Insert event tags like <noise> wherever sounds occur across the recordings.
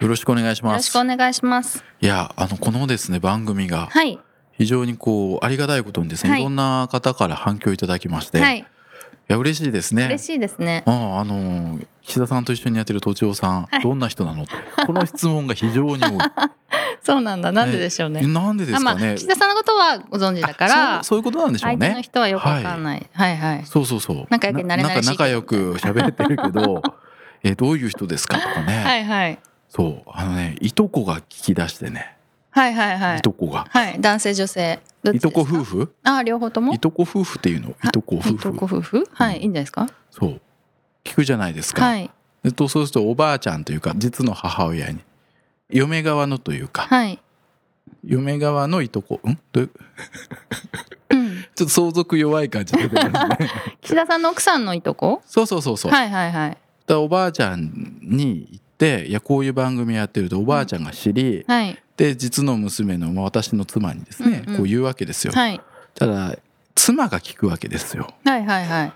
よろしくお願いしよろますしくお願いします。いやあのこのですね番組がはい。非常にこうありがたいことにですね、はい。い、ろんな方から反響いただきまして、、はい。いや嬉しいですね。嬉しいですね。あああの岸田さんと一緒にやってるとちおさん、はい。どんな人なの？この質問が非常に多い。<laughs> そうなんだ。なんででしょうね。なんでですあまあかね、岸田さんのことはご存知だからあそういうことなんでしょう相手のね人はよくわかんない、はい、はいそうそうそう。仲良くなれないし。んか仲良く喋ってるけど <laughs> えどういう人ですか？とかね、はいはいそう。あのねいとこが聞き出してね、はいはいはい。いとこが。はい男性女性。いとこ夫婦？あ両方とも？いとこ夫婦っていうの？いとこ夫いとこ婦？夫婦はいいいんじゃないですか？そう。聞くじゃないですか、はい。でとそうするとおばあちゃんというか実の母親に。嫁側のというか。はい。嫁側のいとこん？どういう？うん。<laughs> ちょっと相続弱い感じね。<laughs> 岸田さんの奥さんのいとこ？そうそうそうそう、はいはいはい。だおばあちゃんに行っていやこういう番組やってるとおばあちゃんが知り、はい。で実の娘の、まあ、私の妻にですね、うんうん。こう言うわけですよ、はい。ただ妻が聞くわけですよ。はいはいはい。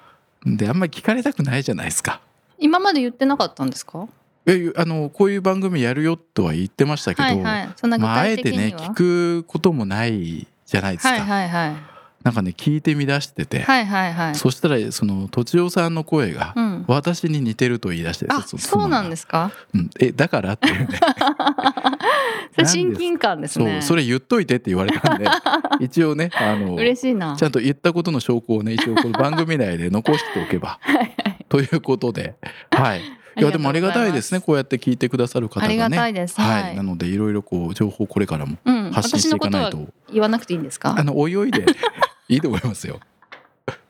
であんまり聞かれたくないじゃないですか。今まで言ってなかったんですか？えあのこういう番組やるよとは言ってましたけど、はいはい。そんな具まあ、あえてね聞くこともないじゃないですか、はいはいはいなんかね聞いてみ出してて、はいはいはい。そしたらそのとちおさんの声がうん。私に似てると言い出してあそうなんですすか？うん、えだからっていうね。<laughs> それ親近感ですそうねそれ言っといてって言われたんで。<laughs> 一応ねあの嬉しいな。ちゃんと言ったことの証拠をね一応この番組内で残しておけば。<laughs> ということで。はいいやでもありがたいですね。こうやって聞いてくださる方がね。ありがたいです。はい、はい。なのでいろいろこう情報これからもうん。発信していかないと、私のことは言わなくていいんですか？あのおいおいで。<laughs> いいと思いますよ。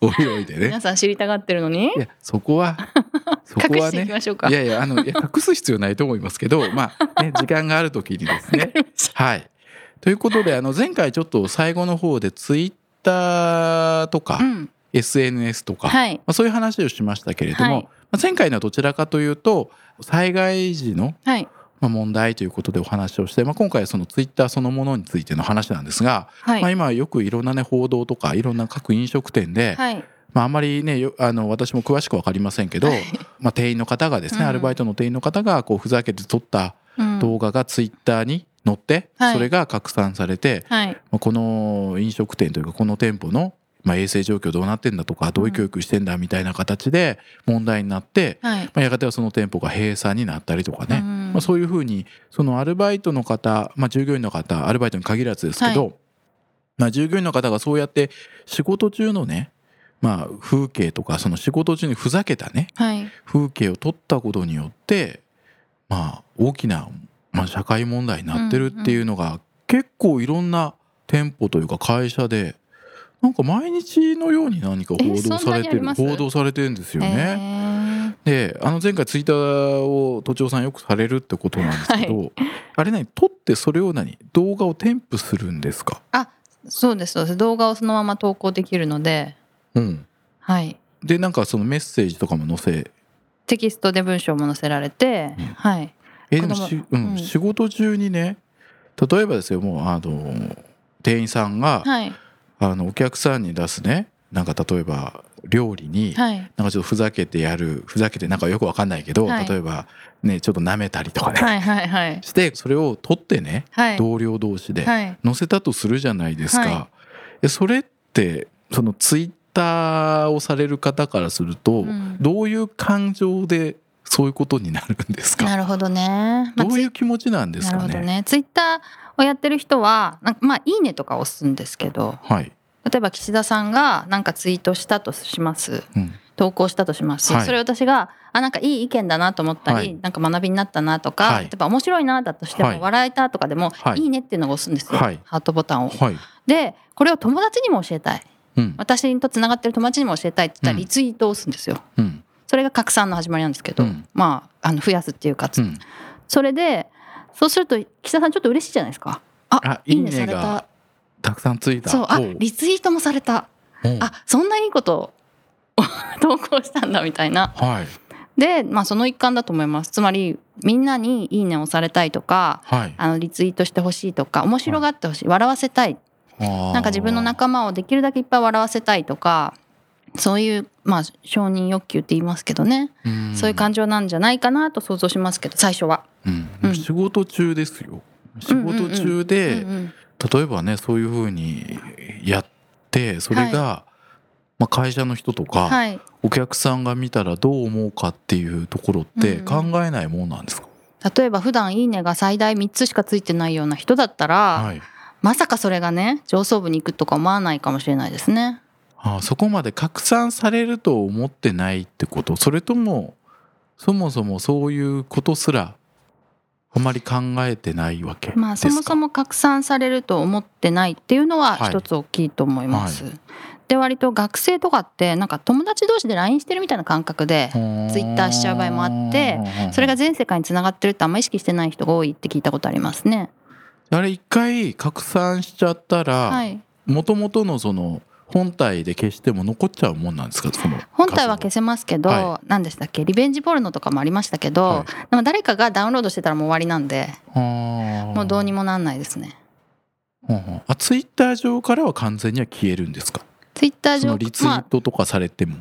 おいおいでね。皆さん知りたがってるのに？いやそこはそこはね。きましょうか。いやいやあのいや隠す必要ないと思いますけど <laughs> まあね時間がある時にですね。<laughs> はい。ということであの前回ちょっと最後の方でツイッターとか、うん。SNS とか、はい。まあ、そういう話をしましたけれども、はい。まあ、前回のはどちらかというと災害時のはい。まあ問題ということでお話をして、まあ、今回はそのツイッターそのものについての話なんですが、はい。まあ、今よくいろんなね報道とかいろんな各飲食店で、はい。まあ、あんまりねよあの私も詳しく分かりませんけど、まあ、店員の方がですね、うん。アルバイトの店員の方がこうふざけて撮ったうん。動画がツイッターに載って、はい。それが拡散されて、はい。まあこの飲食店というかこの店舗の、まあ、衛生状況どうなってんだとかどういう教育してんだみたいな形で問題になって、はい。まあ、やがてはその店舗が閉鎖になったりとかね、うんまあ、そういうふうにそのアルバイトの方、まあ、従業員の方アルバイトに限らずですけど、はまあ、従業員の方がそうやって仕事中のね、まあ、風景とかその仕事中にふざけたねはい。風景を撮ったことによってまあ大きな、まあ、社会問題になってるっていうのが、結構いろんな店舗というか会社でなんか毎日のように何か報道されてる報道されてるんですよね。ねであの前回ツイッターを都庁さんよくされるってことなんですけど、あれ何？撮ってそれを何？動画を添付するんですか、そうですそうです。動画をそのまま投稿できるので。うん、はい。でなんかそのメッセージとかも載せテキストで文章も載せられて、うん。はい。えでもし、うん。うん仕事中にね例えばですよもうあの店員さんが、はいあのお客さんに出すね。なんか例えば料理に、はい。なんかちょっとふざけてやるふざけてなんかよくわかんないけど、はい。例えばねちょっと舐めたりとかね、はいはいはい。<laughs> してそれを撮ってねはい。同僚同士ではい。載せたとするじゃないですか。はえそれってそのツイッターをされる方からすると、うん。どういう感情でそういうことになるんですか？なるほどね、まあどういう気持ちなんですなるほどかね。ねツイッターをやってる人はなんかまあいいねとか押すんですけどはい、例えば岸田さんがなんかツイートしたとします。うん。投稿したとします、はい。それ私があなんかいい意見だなと思ったり、はい。なんか学びになったなとか、はい。例えば面白いなだとしても、はい。笑えたとかでも、はい。い、いねっていうのが押すんですよ、はい。ハートボタンを。はい、でこれを友達にも教えたい。うん。私とつながってる友達にも教えたいって言ったらうん。リツイートを押すんですよ。うんそれが拡散の始まりなんですけど、うん。まああの増やすっていうか、うん。それでそうすると岸田さんちょっと嬉しいじゃないですか。ああいいねされた。たくさんついた。そうあリツイートもされた。あそんないいことを <laughs> 投稿したんだみたいな。はい。で、まあ、その一環だと思います。つまりみんなに「いいね」をされたいとかはい。あのリツイートしてほしいとか面白がってほしい。笑わせたい。ななんか自分の仲間をできるだけいっぱい笑わせたいとかそういう、まあ、承認欲求って言いますけどね、そういう感情なんじゃないかなと想像しますけど最初は。うん。うん。仕事中ですよ。仕事中で、うんうん例えばねそういうふうにやってそれが、まあ、会社の人とか、はい、お客さんが見たらどう思うかっていうところってうん考えないもんなんですか、例えば普段いいねが最大3つしかついてないような人だったら、はい、まさかそれがね上層部に行くとか思わないかもしれないですね。あそこまで拡散されると思ってないってこと？それともそもそもそういうことすらあまり考えてないわけまあそもそも拡散されると思ってないっていうのははい一つ大きいと思います。で割と学生とかってなんか友達同士で LINE してるみたいな感覚でツイッターしちゃう場合もあってそれが全世界につながってるってあんま意識してない人が多いって聞いたことありますね。あれ一回拡散しちゃったらはい。もともとのその本体で消しても残っちゃうもんなんですか？その本体は消せますけど、は何でしたっけ？リベンジポルノとかもありましたけど、はい。でも誰かがダウンロードしてたらもう終わりなんでももうどうにもなんないですね。あツイッター上からは完全には消えるんですか？ツイッター上リツイまあートとかされても、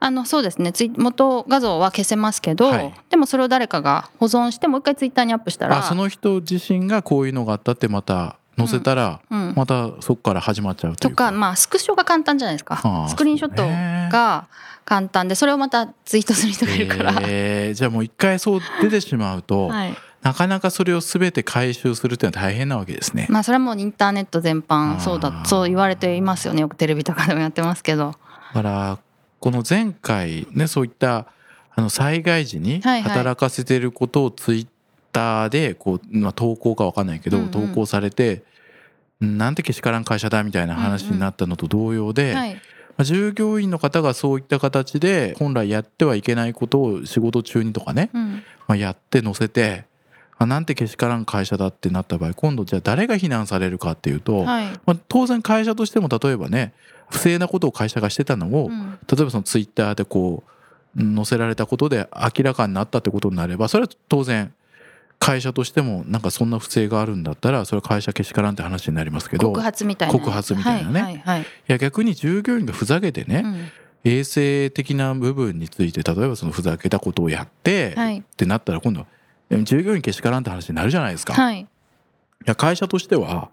あのそうですね。ツイ元画像は消せますけど、はい。でもそれを誰かが保存してもう一回ツイッターにアップしたらあその人自身がこういうのがあったってまた載せたら、うん、またそこから始まっちゃうとか。まあスクショが簡単じゃないですか。はあスクリーンショットが簡単でそれをまたツイートする人がいるから、え。ーじゃあもう一回そう出てしまうと、はい、なかなかそれを全て回収するっていうのは大変なわけですね。まあそれはもうインターネット全般そうだそう言われていますよね。よくテレビとかでもやってますけど。だからこの前回ねそういったあの災害時に働かせてることをツイッターでこう、まあ、投稿かわかんないけど、うんうん。投稿されてなんてけしからん会社だみたいな話になったのと同様で、はい。まあ従業員の方がそういった形で本来やってはいけないことを仕事中にとかね、うん。まあ、やって載せてあなんてけしからん会社だってなった場合今度じゃあ誰が非難されるかっていうと、はい。まあ、当然会社としても例えばね不正なことを会社がしてたのを、うん。例えばそのツイッターでこう載せられたことで明らかになったってことになればそれは当然会社としてもなんかそんな不正があるんだったらそれは会社けしからんって話になりますけど告い発みたいな。告発みたいなね。はいはいはい。や逆に従業員がふざけてね、うん。衛生的な部分について例えばそのふざけたことをやって、はい。ってなったら今度従業員けしからんって話になるじゃないですか。い。はいや会社としては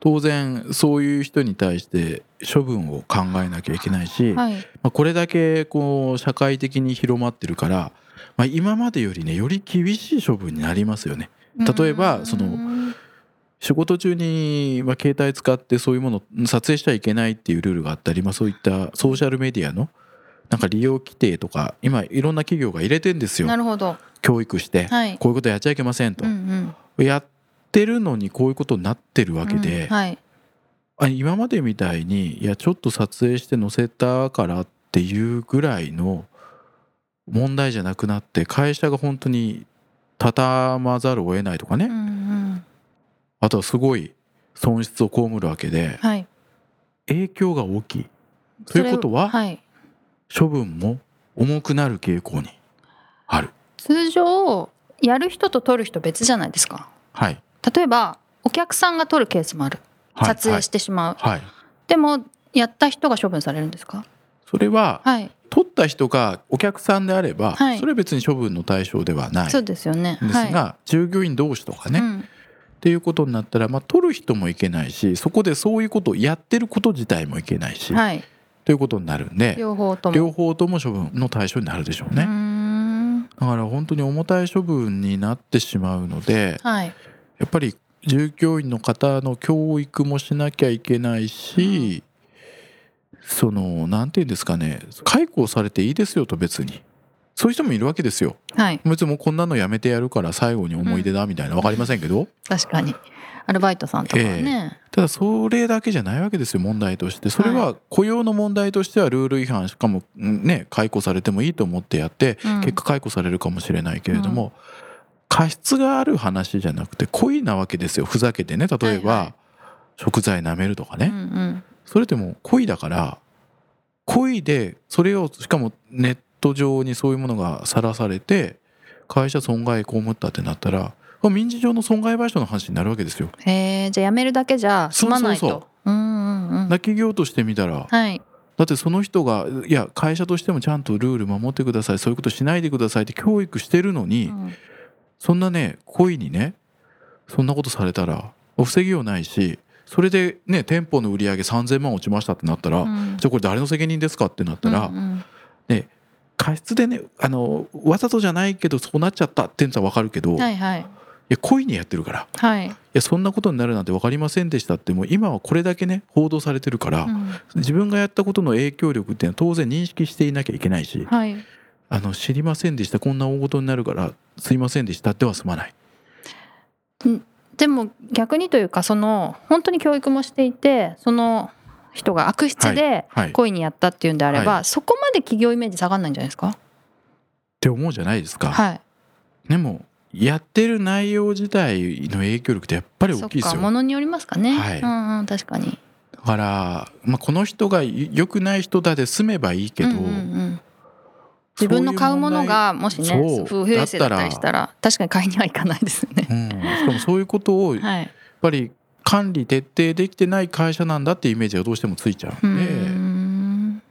当然そういう人に対して処分を考えなきゃいけないし、はい。まあ、これだけこう社会的に広まってるから、まあ、今までよりねより厳しい処分になりますよね。例えばそのうん仕事中に、まあ、携帯使ってそういうものを撮影しちゃいけないっていうルールがあったり、まあ、そういったソーシャルメディアのなんか利用規定とか今いろんな企業が入れてんですよ。なるほど。教育して、はい。こういうことやっちゃいけませんと。う、んうん。やってるのにこういうことになってるわけで、うんはい。あ今までみたいにいやちょっと撮影して載せたからっていうぐらいの問題じゃなくなって会社が本当に畳まざるを得ないとかね、うんうん。あとはすごい損失を被るわけではい。影響が大きい。ということははい。処分も重くなる傾向にある。通常やる人と撮る人別じゃないですか。はい例えばお客さんが撮るケースもある。はい撮影してしまう、はい、はいでもやった人が処分されるんですか？それははい。取った人がお客さんであれば、はい。それは別に処分の対象ではない。そうですよね。んですが、従業員同士とかね、っうん。ていうことになったら、まあ、取る人もいけないしそこでそういうことをやってること自体もいけないし、はい。ということになるんで両方とも。両方とも処分の対象になるでしょうね、んだから本当に重たい処分になってしまうのではいやっぱり従業員の方の教育もしなきゃいけないし、そのなんていうんですかね解雇されていいですよと別に。そういう人もいるわけですよ。はい。別にもうこんなのやめてやるから最後に思い出だみたいな分かりませんけど、確かに。アルバイトさんとかはね、ただそれだけじゃないわけですよ問題として。それはは雇用の問題としてはルール違反しかもうんね解雇されてもい。いと思ってやって、うん結果解雇されるかもしれないけれども、過失がある話じゃなくて恋なわけですよ。ふざけてね。例えば、はいはい。食材舐めるとかね、うんうん。それってもう恋だから。恋でそれをしかもネット上にそういうものがさらされて会社損害被ったってなったら民事上の損害賠償の話になるわけですよ。へえじゃあ辞めるだけじゃ済まないと。そうそううんうん。うんだ企業としてみたら。はい。だってその人がいや会社としてもちゃんとルール守ってください。そういうことしないでくださいって教育してるのに、うんそんなね恋にねそんなことされたら防ぎようないしそれでね店舗の売り上げ3,000万落ちましたってなったら、うん。じゃあこれ誰の責任ですかってなったら、うんうん。過失でねあのわざとじゃないけどそうなっちゃったってんのは分かるけど、い、はいはい。や故意にやってるから。いはい、やそんなことになるなんて分かりませんでしたってもう今はこれだけね報道されてるから、うん。自分がやったことの影響力っていうのは当然認識していなきゃいけないし、はいあの知りませんでした。こんな大事になるからすいませんでした。っては済まない。でも逆にというかその本当に教育もしていてその人が悪質ではい、っ故意にやったっていうんであれば、はそこまで企業イメージ下がんないんじゃないですか？て思うじゃないですか。はい。でもやってる内容自体の影響力ってやっぱり大きいですよ。かものによりますかね、はい。うんうん確かに。だから、まあ、この人が良くない人だで済めばいいけど、うんうんうん自分の買うものがもしね不衛生だったりしたら確かに買いにはいかないですよね。うん、しかもそういうことをやっはい。ぱり管理徹底できてない会社なんだってイメージがどうしてもついちゃううんで、ん。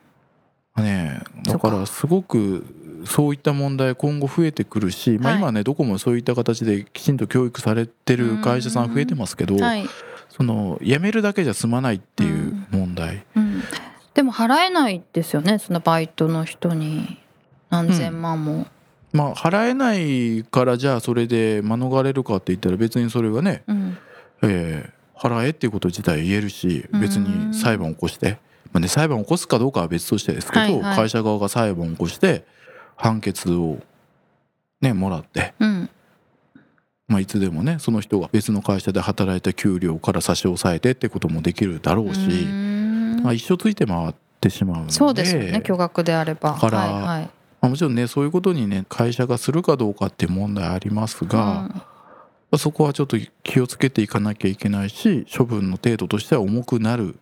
ね、だからすごくそういった問題今後増えてくるし、まあ、はい今ねどこもそういった形できちんと教育されてる会社さん増えてますけど、はい。その辞めるだけじゃ済まないっていう問題、うん。でも払えないですよね。そのバイトの人に何千万も。まあ払えないからじゃあそれで免れるかって言ったら別にそれはね、うん。えー払えっていうこと自体言えるし別に裁判を起こして、まあね、裁判を起こすかどうかは別としてですけど、はいはい会社側が裁判を起こして判決をねもらって、うん。まあ、いつでもねその人が別の会社で働いた給料から差し押さえてってこともできるだろうし、うんまあ、一生ついて回ってしまうのでそうですよね。巨額であれば。だからはいはい。まあ、もちろんねそういうことにね会社がするかどうかっていう問題ありますが、そこはちょっと気をつけていかなきゃいけないし処分の程度としては重くなる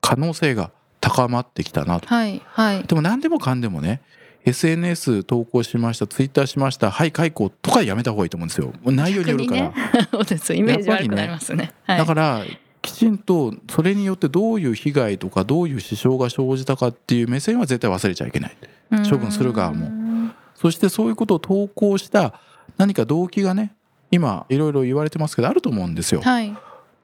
可能性が高まってきたなと。はいはい。でも何でもかんでもね SNS 投稿しましたツイッターしましたはい解雇とかやめた方がいいと思うんですよ内容によるから、逆に <laughs> そうです。イメージ悪くなりますね。はい。だからきちんとそれによってどういう被害とかどういう支障が生じたかっていう目線は絶対忘れちゃいけない処分する側もうんそしてそういうことを投稿した何か動機がね今いろいろ言われてますけどあると思うんですよ。はい。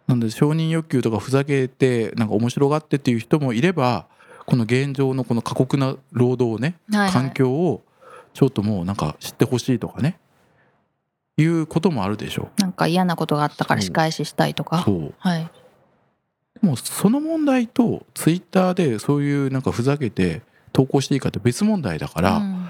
なんで承認欲求とかふざけてなんか面白がってっていう人もいればこの現状のこの過酷な労働をねはいはい環境をちょっともうなんか知ってほしいとかねいうこともあるでしょなんか嫌なことがあったから仕返ししたいとか。そうはい。もうその問題とツイッターでそういうなんかふざけて投稿していいかって別問題だから、うん。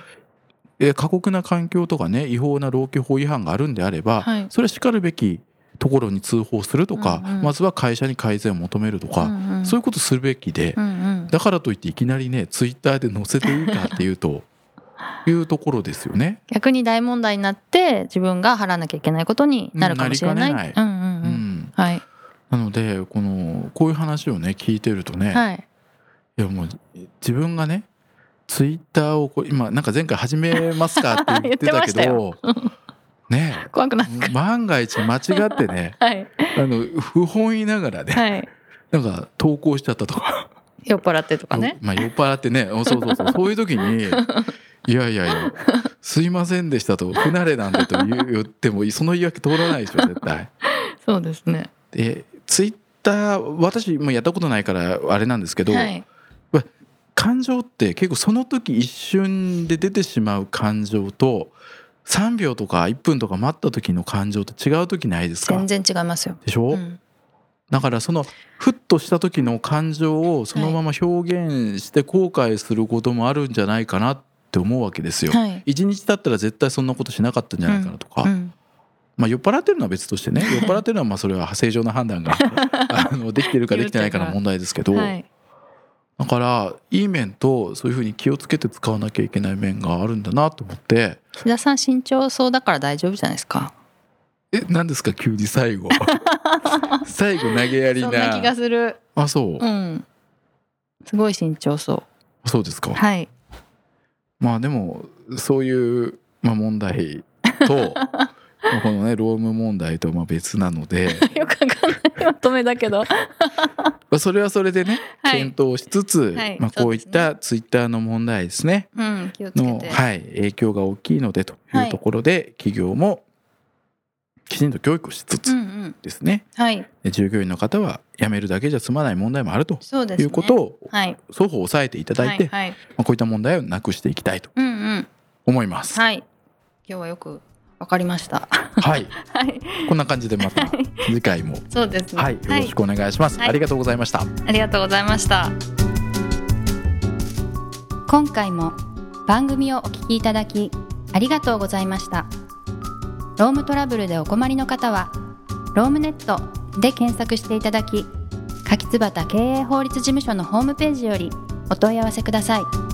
え過酷な環境とかね違法な労基法違反があるんであれば、はい。それはしかるべきところに通報するとか、うんうん。まずは会社に改善を求めるとか、うんうん。そういうことするべきで、うんうん。だからといっていきなりねツイッターで載せていいかっていうと <laughs> いうところですよね。逆に大問題になって自分が払わなきゃいけないことになるかもしれない。うんなりかねうんうんううん。ん、はい。なのでこのこういう話をね聞いてるとね、はい。いやもう自分がねツイッターをこう今なんか前回始めますかって言ってたけど <laughs> ね怖くない。万が一間違ってね <laughs> はいあの不本意ながらね、はい。なんか投稿しちゃったとか、酔っ払ってとかね。まあ、酔っ払ってねおそうそうそうそういう時に「<laughs> いやいやいやすいませんでした」と「不慣れなんで」と言ってもその言い訳通らないでしょ絶対。そうですね。でツイッター私もやったことないからあれなんですけど、はい。感情って結構その時一瞬で出てしまう感情と3秒とか1分とか待った時の感情と違う時ないですか？全然違いますよ。でしょ、うんだからそのふっとした時の感情をそのまま表現して後悔することもあるんじゃないかなって思うわけですよ。はい。一日経ったら絶対そんなことしなかったんじゃないかなとか、うんまあ酔っ払ってるのは別としてね <laughs> 酔っ払ってるのはまあそれは正常な判断が <laughs> あのできてるかできてないかの問題ですけど、はい。だからいい面とそういうふうに気をつけて使わなきゃいけない面があるんだなと思って。木田さん身長そうだから大丈夫じゃないですか？え何ですか？急に最後。<laughs> 最後投げやりな。そんな気がする。あそう、うん。すごい身長そそうですか。うはい。まあでもそういう、まあ、問題とまあこのねローム問題とまあ別なので。<laughs> よくわかんないまとめだけど。<laughs> まあそれはそれでねはい。検討しつつ、はい。まあ、こういったツイッターの問題ですね。うんの、て。はい、影響が大きいのでというところで、企業もきちんと教育をしつうつんうん。ですね、はい。で従業員の方は辞めるだけじゃ済まない問題もあるということをはい。双方抑えていただいて、はいはい。まあ、こういった問題をなくしていきたいとうんうん。思います。はい。今日はよくわかりました。はい、<laughs> はい。こんな感じでまた次回も、そうですね。はい、よろしくお願いします。はい。ありがとうございました。ありがとうございました。今回も番組をお聞きいただきありがとうございました。ロームトラブルでお困りの方はロームネットで検索していただき柿椿経営法律事務所のホームページよりお問い合わせください